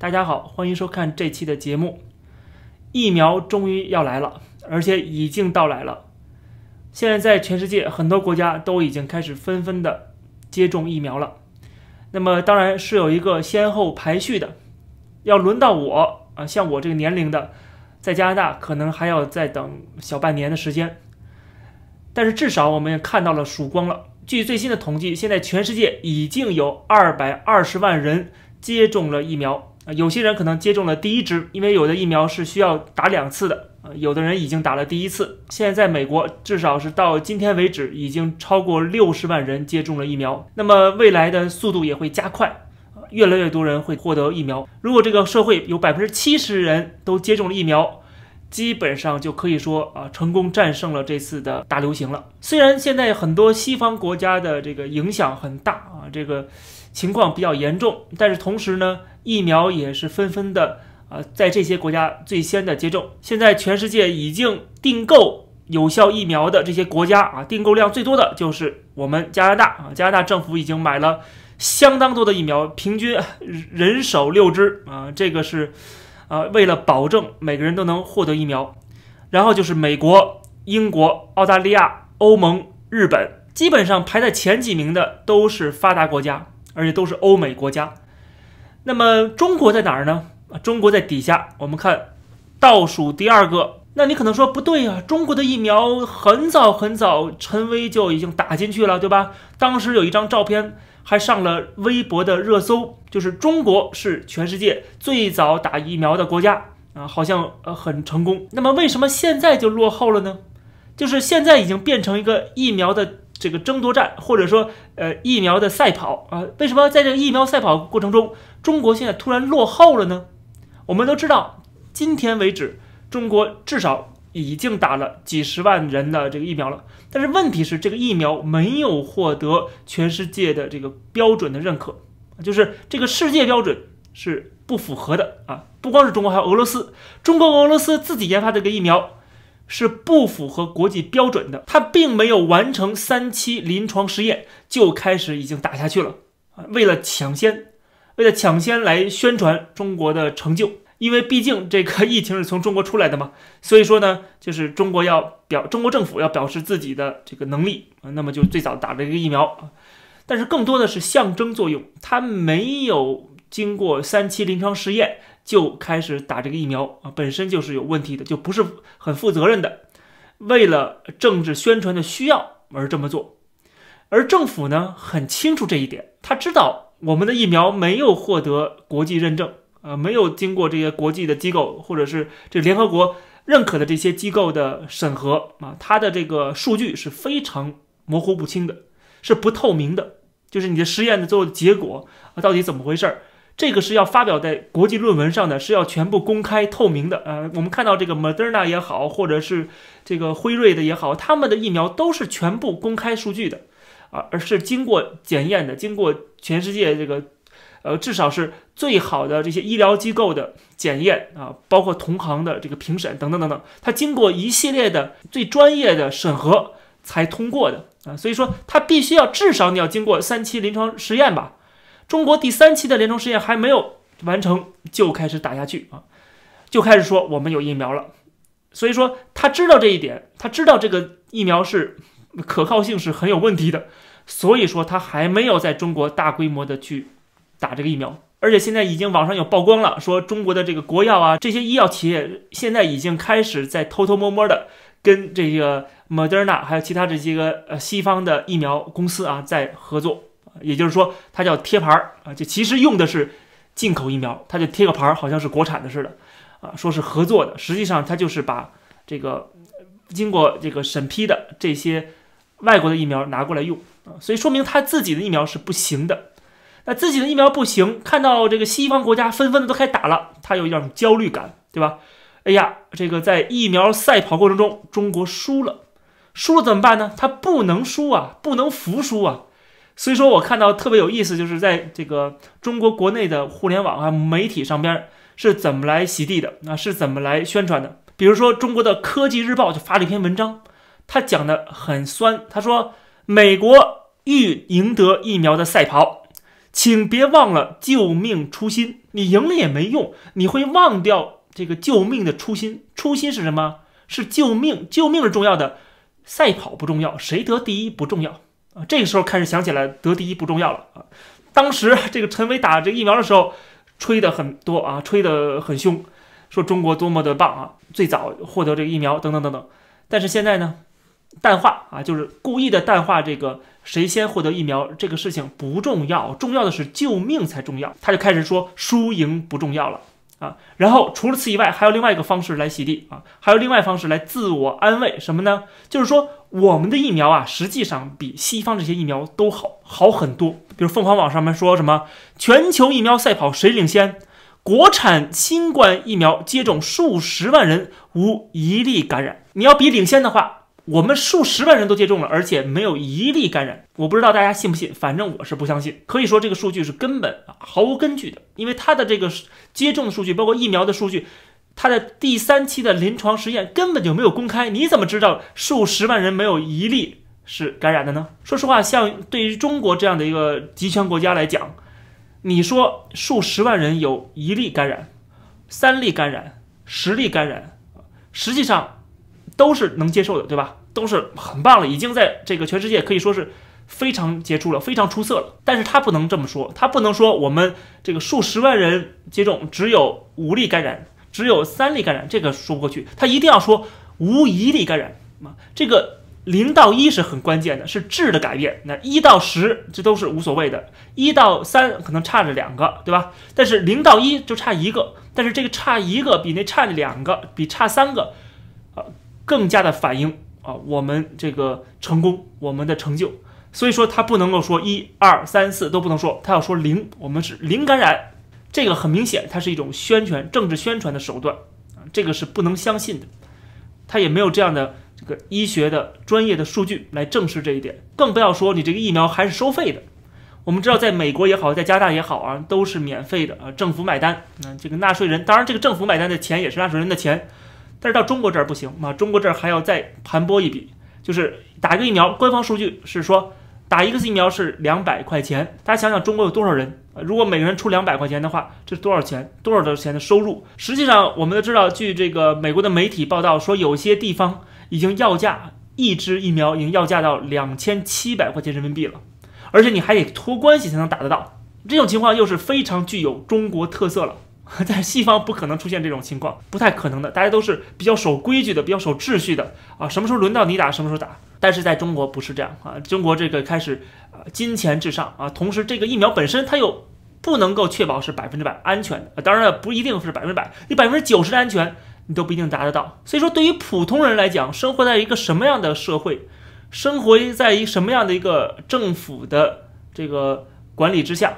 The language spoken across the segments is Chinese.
大家好，欢迎收看这期的节目。疫苗终于要来了，而且已经到来了。现在在全世界很多国家都已经开始纷纷的接种疫苗了。那么当然是有一个先后排序的，要轮到我啊，像我这个年龄的，在加拿大可能还要再等小半年的时间。但是至少我们也看到了曙光了。据最新的统计，现在全世界已经有二百二十万人接种了疫苗有些人可能接种了第一支，因为有的疫苗是需要打两次的啊，有的人已经打了第一次。现在在美国，至少是到今天为止，已经超过六十万人接种了疫苗。那么未来的速度也会加快，越来越多人会获得疫苗。如果这个社会有百分之七十人都接种了疫苗，基本上就可以说啊，成功战胜了这次的大流行了。虽然现在很多西方国家的这个影响很大啊，这个情况比较严重，但是同时呢，疫苗也是纷纷的啊，在这些国家最先的接种。现在全世界已经订购有效疫苗的这些国家啊，订购量最多的就是我们加拿大啊，加拿大政府已经买了相当多的疫苗，平均人手六支啊，这个是。啊，为了保证每个人都能获得疫苗，然后就是美国、英国、澳大利亚、欧盟、日本，基本上排在前几名的都是发达国家，而且都是欧美国家。那么中国在哪儿呢？啊，中国在底下，我们看倒数第二个。那你可能说不对呀，中国的疫苗很早很早，陈薇就已经打进去了，对吧？当时有一张照片。还上了微博的热搜，就是中国是全世界最早打疫苗的国家啊，好像呃很成功。那么为什么现在就落后了呢？就是现在已经变成一个疫苗的这个争夺战，或者说呃疫苗的赛跑啊？为什么在这个疫苗赛跑过程中，中国现在突然落后了呢？我们都知道，今天为止，中国至少。已经打了几十万人的这个疫苗了，但是问题是这个疫苗没有获得全世界的这个标准的认可，就是这个世界标准是不符合的啊！不光是中国，还有俄罗斯，中国俄罗斯自己研发这个疫苗是不符合国际标准的，它并没有完成三期临床实验就开始已经打下去了啊！为了抢先，为了抢先来宣传中国的成就。因为毕竟这个疫情是从中国出来的嘛，所以说呢，就是中国要表，中国政府要表示自己的这个能力啊，那么就最早打了一个疫苗啊，但是更多的是象征作用，它没有经过三期临床实验就开始打这个疫苗啊，本身就是有问题的，就不是很负责任的，为了政治宣传的需要而这么做，而政府呢很清楚这一点，他知道我们的疫苗没有获得国际认证。呃，没有经过这些国际的机构或者是这联合国认可的这些机构的审核啊，它的这个数据是非常模糊不清的，是不透明的。就是你的实验的最后的结果啊，到底怎么回事儿？这个是要发表在国际论文上的，是要全部公开透明的。呃，我们看到这个 Moderna 也好，或者是这个辉瑞的也好，他们的疫苗都是全部公开数据的啊，而是经过检验的，经过全世界这个。呃，至少是最好的这些医疗机构的检验啊，包括同行的这个评审等等等等，它经过一系列的最专业的审核才通过的啊，所以说它必须要至少你要经过三期临床实验吧。中国第三期的临床试验还没有完成就开始打下去。啊，就开始说我们有疫苗了，所以说他知道这一点，他知道这个疫苗是可靠性是很有问题的，所以说他还没有在中国大规模的去。打这个疫苗，而且现在已经网上有曝光了，说中国的这个国药啊，这些医药企业现在已经开始在偷偷摸摸的跟这个 Moderna 还有其他这些个呃西方的疫苗公司啊在合作，也就是说它叫贴牌儿啊，就其实用的是进口疫苗，它就贴个牌儿，好像是国产的似的啊，说是合作的，实际上它就是把这个经过这个审批的这些外国的疫苗拿过来用啊，所以说明他自己的疫苗是不行的。那自己的疫苗不行，看到这个西方国家纷纷的都开始打了，他有一种焦虑感，对吧？哎呀，这个在疫苗赛跑过程中，中国输了，输了怎么办呢？他不能输啊，不能服输啊。所以说我看到特别有意思，就是在这个中国国内的互联网啊媒体上边是怎么来洗地的，啊是怎么来宣传的？比如说中国的科技日报就发了一篇文章，他讲的很酸，他说美国欲赢得疫苗的赛跑。请别忘了救命初心。你赢了也没用，你会忘掉这个救命的初心。初心是什么？是救命，救命是重要的。赛跑不重要，谁得第一不重要这个时候开始想起来得第一不重要了啊。当时这个陈伟打这个疫苗的时候，吹的很多啊，吹得很凶，说中国多么的棒啊，最早获得这个疫苗等等等等。但是现在呢？淡化啊，就是故意的淡化这个谁先获得疫苗这个事情不重要，重要的是救命才重要。他就开始说输赢不重要了啊。然后除了此以外，还有另外一个方式来洗地啊，还有另外方式来自我安慰什么呢？就是说我们的疫苗啊，实际上比西方这些疫苗都好好很多。比如凤凰网上面说什么全球疫苗赛跑谁领先？国产新冠疫苗接种数十万人无一例感染。你要比领先的话。我们数十万人都接种了，而且没有一例感染。我不知道大家信不信，反正我是不相信。可以说这个数据是根本啊毫无根据的，因为它的这个接种的数据，包括疫苗的数据，它的第三期的临床实验根本就没有公开。你怎么知道数十万人没有一例是感染的呢？说实话，像对于中国这样的一个集权国家来讲，你说数十万人有一例感染、三例感染、十例感染，实际上。都是能接受的，对吧？都是很棒了，已经在这个全世界可以说是非常杰出了，非常出色了。但是他不能这么说，他不能说我们这个数十万人接种只有五例感染，只有三例感染，这个说不过去。他一定要说无一例感染啊，这个零到一是很关键的，是质的改变。那一到十这都是无所谓的，一到三可能差着两个，对吧？但是零到一就差一个，但是这个差一个比那差两个比差三个。更加的反映啊，我们这个成功，我们的成就，所以说他不能够说一二三四都不能说，他要说零，我们是零感染，这个很明显，它是一种宣传、政治宣传的手段啊，这个是不能相信的，他也没有这样的这个医学的专业的数据来证实这一点，更不要说你这个疫苗还是收费的，我们知道在美国也好，在加拿大也好啊，都是免费的啊，政府买单，那这个纳税人，当然这个政府买单的钱也是纳税人的钱。但是到中国这儿不行啊，中国这儿还要再盘剥一笔，就是打一个疫苗，官方数据是说打一个疫苗是两百块钱。大家想想，中国有多少人？如果每个人出两百块钱的话，这是多少钱？多少的钱的收入？实际上，我们都知道，据这个美国的媒体报道说，有些地方已经要价一支疫苗已经要价到两千七百块钱人民币了，而且你还得托关系才能打得到。这种情况又是非常具有中国特色了。在西方不可能出现这种情况，不太可能的。大家都是比较守规矩的，比较守秩序的啊。什么时候轮到你打，什么时候打。但是在中国不是这样啊，中国这个开始啊，金钱至上啊。同时，这个疫苗本身它又不能够确保是百分之百安全的。当然了，不一定是百分之百，你百分之九十的安全你都不一定达得到。所以说，对于普通人来讲，生活在一个什么样的社会，生活在一什么样的一个政府的这个管理之下。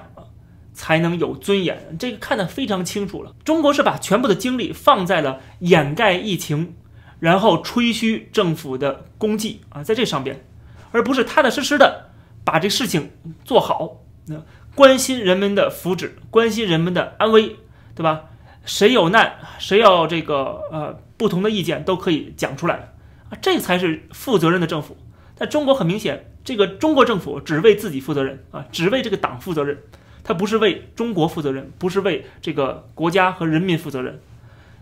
才能有尊严，这个看得非常清楚了。中国是把全部的精力放在了掩盖疫情，然后吹嘘政府的功绩啊，在这上边，而不是踏踏实实的把这事情做好。那关心人们的福祉，关心人们的安危，对吧？谁有难，谁要这个呃不同的意见都可以讲出来啊，这才是负责任的政府。在中国很明显，这个中国政府只为自己负责任啊，只为这个党负责任。他不是为中国负责任，不是为这个国家和人民负责任，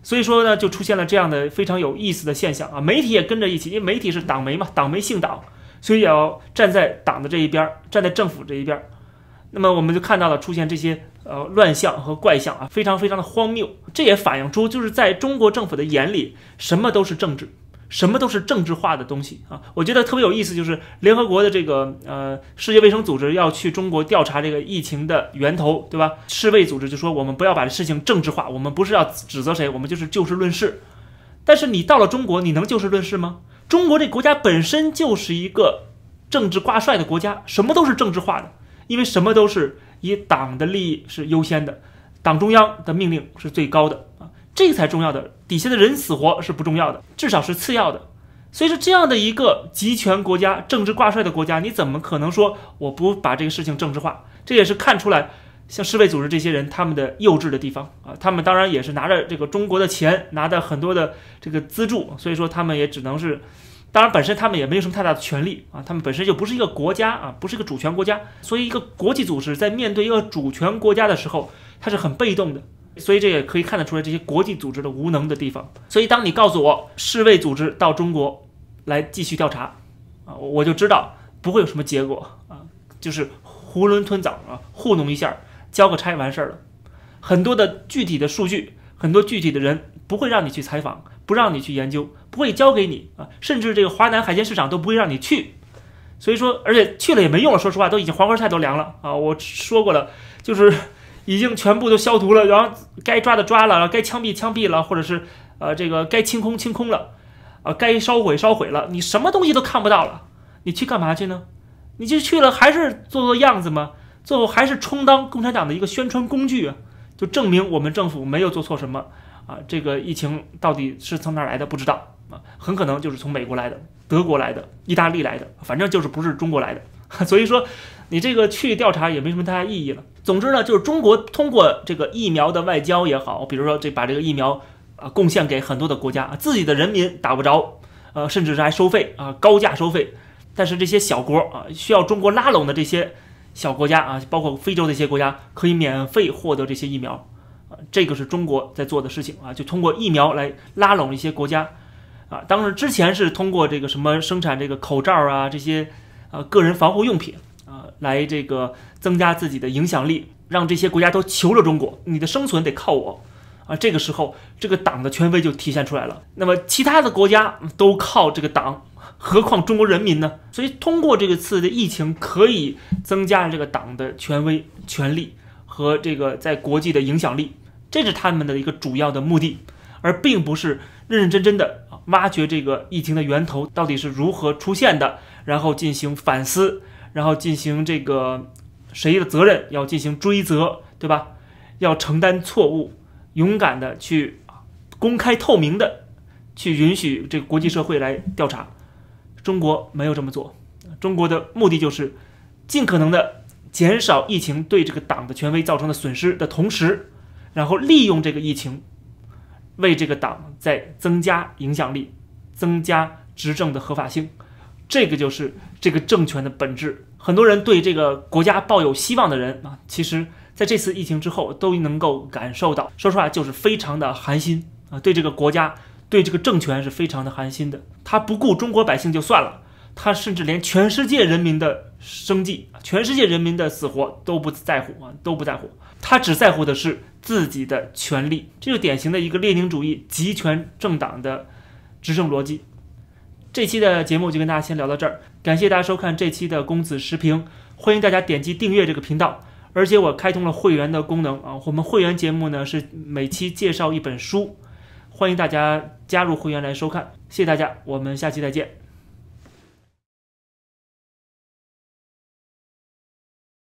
所以说呢，就出现了这样的非常有意思的现象啊！媒体也跟着一起，因为媒体是党媒嘛，党媒姓党，所以要站在党的这一边，站在政府这一边。那么我们就看到了出现这些呃乱象和怪象啊，非常非常的荒谬。这也反映出就是在中国政府的眼里，什么都是政治。什么都是政治化的东西啊！我觉得特别有意思，就是联合国的这个呃世界卫生组织要去中国调查这个疫情的源头，对吧？世卫组织就说我们不要把这事情政治化，我们不是要指责谁，我们就是就事论事。但是你到了中国，你能就事论事吗？中国这国家本身就是一个政治挂帅的国家，什么都是政治化的，因为什么都是以党的利益是优先的，党中央的命令是最高的。这才重要的，底下的人死活是不重要的，至少是次要的。所以说，这样的一个集权国家、政治挂帅的国家，你怎么可能说我不把这个事情政治化？这也是看出来，像世卫组织这些人他们的幼稚的地方啊。他们当然也是拿着这个中国的钱，拿着很多的这个资助，所以说他们也只能是当然，本身他们也没有什么太大的权利啊，他们本身就不是一个国家啊，不是一个主权国家，所以一个国际组织在面对一个主权国家的时候，它是很被动的。所以这也可以看得出来这些国际组织的无能的地方。所以当你告诉我世卫组织到中国来继续调查啊，我就知道不会有什么结果啊，就是囫囵吞枣啊，糊弄一下，交个差完事儿了。很多的具体的数据，很多具体的人不会让你去采访，不让你去研究，不会交给你啊，甚至这个华南海鲜市场都不会让你去。所以说，而且去了也没用了。说实话，都已经黄花菜都凉了啊！我说过了，就是。已经全部都消毒了，然后该抓的抓了，该枪毙枪毙了，或者是呃这个该清空清空了，啊该烧毁烧毁了，你什么东西都看不到了，你去干嘛去呢？你就去了还是做做样子吗？最后还是充当共产党的一个宣传工具啊，就证明我们政府没有做错什么啊。这个疫情到底是从哪来的不知道啊，很可能就是从美国来的、德国来的、意大利来的，反正就是不是中国来的。所以说，你这个去调查也没什么太大意义了。总之呢，就是中国通过这个疫苗的外交也好，比如说这把这个疫苗啊贡献给很多的国家，自己的人民打不着，呃，甚至是还收费啊，高价收费。但是这些小国啊，需要中国拉拢的这些小国家啊，包括非洲的一些国家，可以免费获得这些疫苗啊，这个是中国在做的事情啊，就通过疫苗来拉拢一些国家啊。当然之前是通过这个什么生产这个口罩啊这些啊个人防护用品啊。来这个增加自己的影响力，让这些国家都求着中国，你的生存得靠我啊！这个时候，这个党的权威就体现出来了。那么其他的国家都靠这个党，何况中国人民呢？所以通过这个次的疫情，可以增加这个党的权威、权力和这个在国际的影响力，这是他们的一个主要的目的，而并不是认认真真的挖掘这个疫情的源头到底是如何出现的，然后进行反思。然后进行这个谁的责任要进行追责，对吧？要承担错误，勇敢的去公开透明的去允许这个国际社会来调查。中国没有这么做，中国的目的就是尽可能的减少疫情对这个党的权威造成的损失的同时，然后利用这个疫情为这个党在增加影响力，增加执政的合法性。这个就是这个政权的本质。很多人对这个国家抱有希望的人啊，其实在这次疫情之后都能够感受到，说实话就是非常的寒心啊，对这个国家、对这个政权是非常的寒心的。他不顾中国百姓就算了，他甚至连全世界人民的生计、全世界人民的死活都不在乎啊，都不在乎。他只在乎的是自己的权利，这就典型的一个列宁主义集权政党的执政逻辑。这期的节目就跟大家先聊到这儿，感谢大家收看这期的公子时评，欢迎大家点击订阅这个频道，而且我开通了会员的功能啊，我们会员节目呢是每期介绍一本书，欢迎大家加入会员来收看，谢谢大家，我们下期再见。